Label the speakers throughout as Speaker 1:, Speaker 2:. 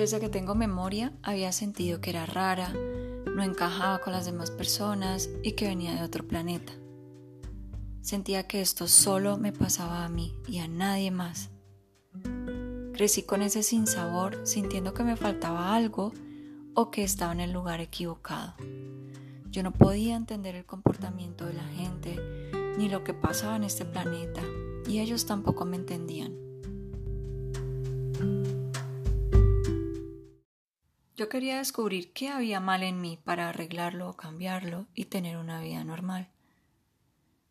Speaker 1: Desde que tengo memoria había sentido que era rara, no encajaba con las demás personas y que venía de otro planeta. Sentía que esto solo me pasaba a mí y a nadie más. Crecí con ese sinsabor, sintiendo que me faltaba algo o que estaba en el lugar equivocado. Yo no podía entender el comportamiento de la gente ni lo que pasaba en este planeta y ellos tampoco me entendían. Yo quería descubrir qué había mal en mí para arreglarlo o cambiarlo y tener una vida normal.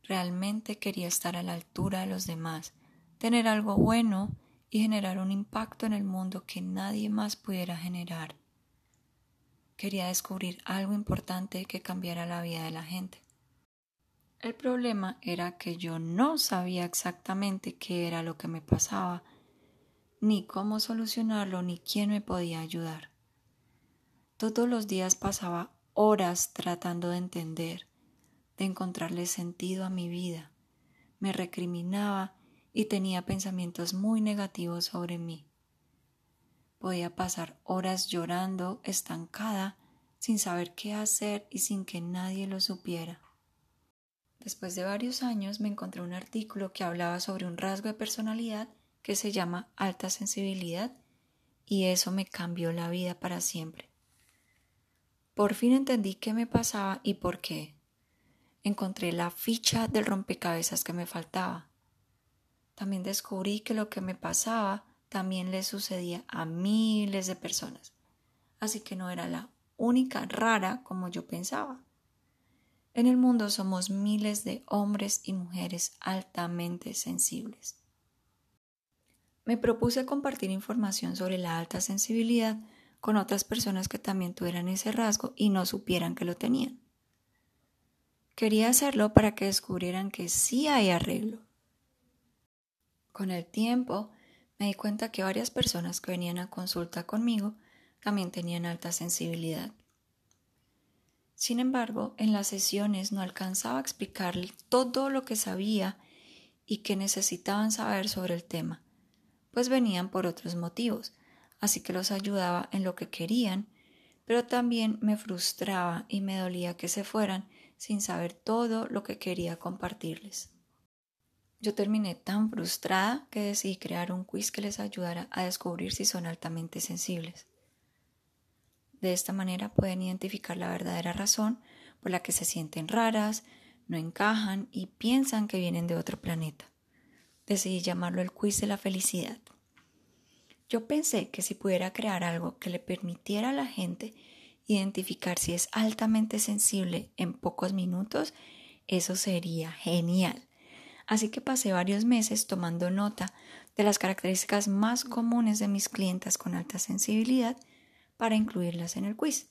Speaker 1: Realmente quería estar a la altura de los demás, tener algo bueno y generar un impacto en el mundo que nadie más pudiera generar. Quería descubrir algo importante que cambiara la vida de la gente. El problema era que yo no sabía exactamente qué era lo que me pasaba, ni cómo solucionarlo, ni quién me podía ayudar. Todos los días pasaba horas tratando de entender, de encontrarle sentido a mi vida. Me recriminaba y tenía pensamientos muy negativos sobre mí. Podía pasar horas llorando, estancada, sin saber qué hacer y sin que nadie lo supiera. Después de varios años me encontré un artículo que hablaba sobre un rasgo de personalidad que se llama alta sensibilidad y eso me cambió la vida para siempre. Por fin entendí qué me pasaba y por qué. Encontré la ficha del rompecabezas que me faltaba. También descubrí que lo que me pasaba también le sucedía a miles de personas. Así que no era la única rara como yo pensaba. En el mundo somos miles de hombres y mujeres altamente sensibles. Me propuse compartir información sobre la alta sensibilidad con otras personas que también tuvieran ese rasgo y no supieran que lo tenían. Quería hacerlo para que descubrieran que sí hay arreglo. Con el tiempo me di cuenta que varias personas que venían a consulta conmigo también tenían alta sensibilidad. Sin embargo, en las sesiones no alcanzaba a explicarle todo lo que sabía y que necesitaban saber sobre el tema, pues venían por otros motivos, así que los ayudaba en lo que querían, pero también me frustraba y me dolía que se fueran sin saber todo lo que quería compartirles. Yo terminé tan frustrada que decidí crear un quiz que les ayudara a descubrir si son altamente sensibles. De esta manera pueden identificar la verdadera razón por la que se sienten raras, no encajan y piensan que vienen de otro planeta. Decidí llamarlo el quiz de la felicidad. Yo pensé que si pudiera crear algo que le permitiera a la gente identificar si es altamente sensible en pocos minutos, eso sería genial. Así que pasé varios meses tomando nota de las características más comunes de mis clientas con alta sensibilidad para incluirlas en el quiz.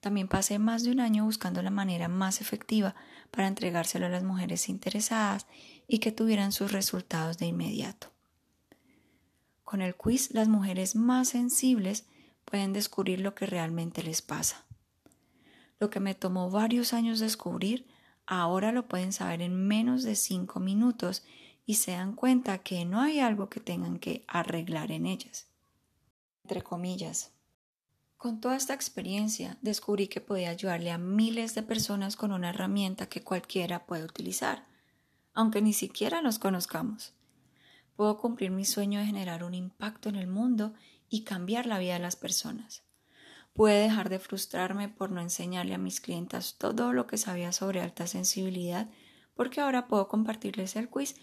Speaker 1: También pasé más de un año buscando la manera más efectiva para entregárselo a las mujeres interesadas y que tuvieran sus resultados de inmediato. Con el quiz, las mujeres más sensibles pueden descubrir lo que realmente les pasa. Lo que me tomó varios años descubrir, ahora lo pueden saber en menos de cinco minutos y se dan cuenta que no hay algo que tengan que arreglar en ellas. Entre comillas. Con toda esta experiencia descubrí que podía ayudarle a miles de personas con una herramienta que cualquiera puede utilizar, aunque ni siquiera nos conozcamos puedo cumplir mi sueño de generar un impacto en el mundo y cambiar la vida de las personas. Pude dejar de frustrarme por no enseñarle a mis clientas todo lo que sabía sobre alta sensibilidad, porque ahora puedo compartirles el quiz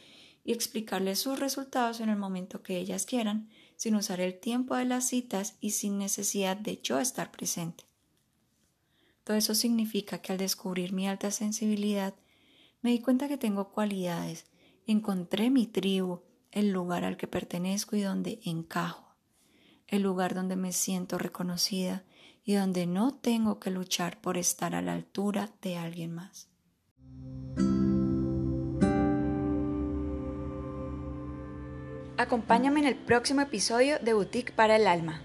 Speaker 1: y explicarles sus resultados en el momento que ellas quieran, sin usar el tiempo de las citas y sin necesidad de yo estar presente. Todo eso significa que al descubrir mi alta sensibilidad, me di cuenta que tengo cualidades, encontré mi tribu, el lugar al que pertenezco y donde encajo, el lugar donde me siento reconocida y donde no tengo que luchar por estar a la altura de alguien más. Acompáñame en el próximo episodio de Boutique para el Alma.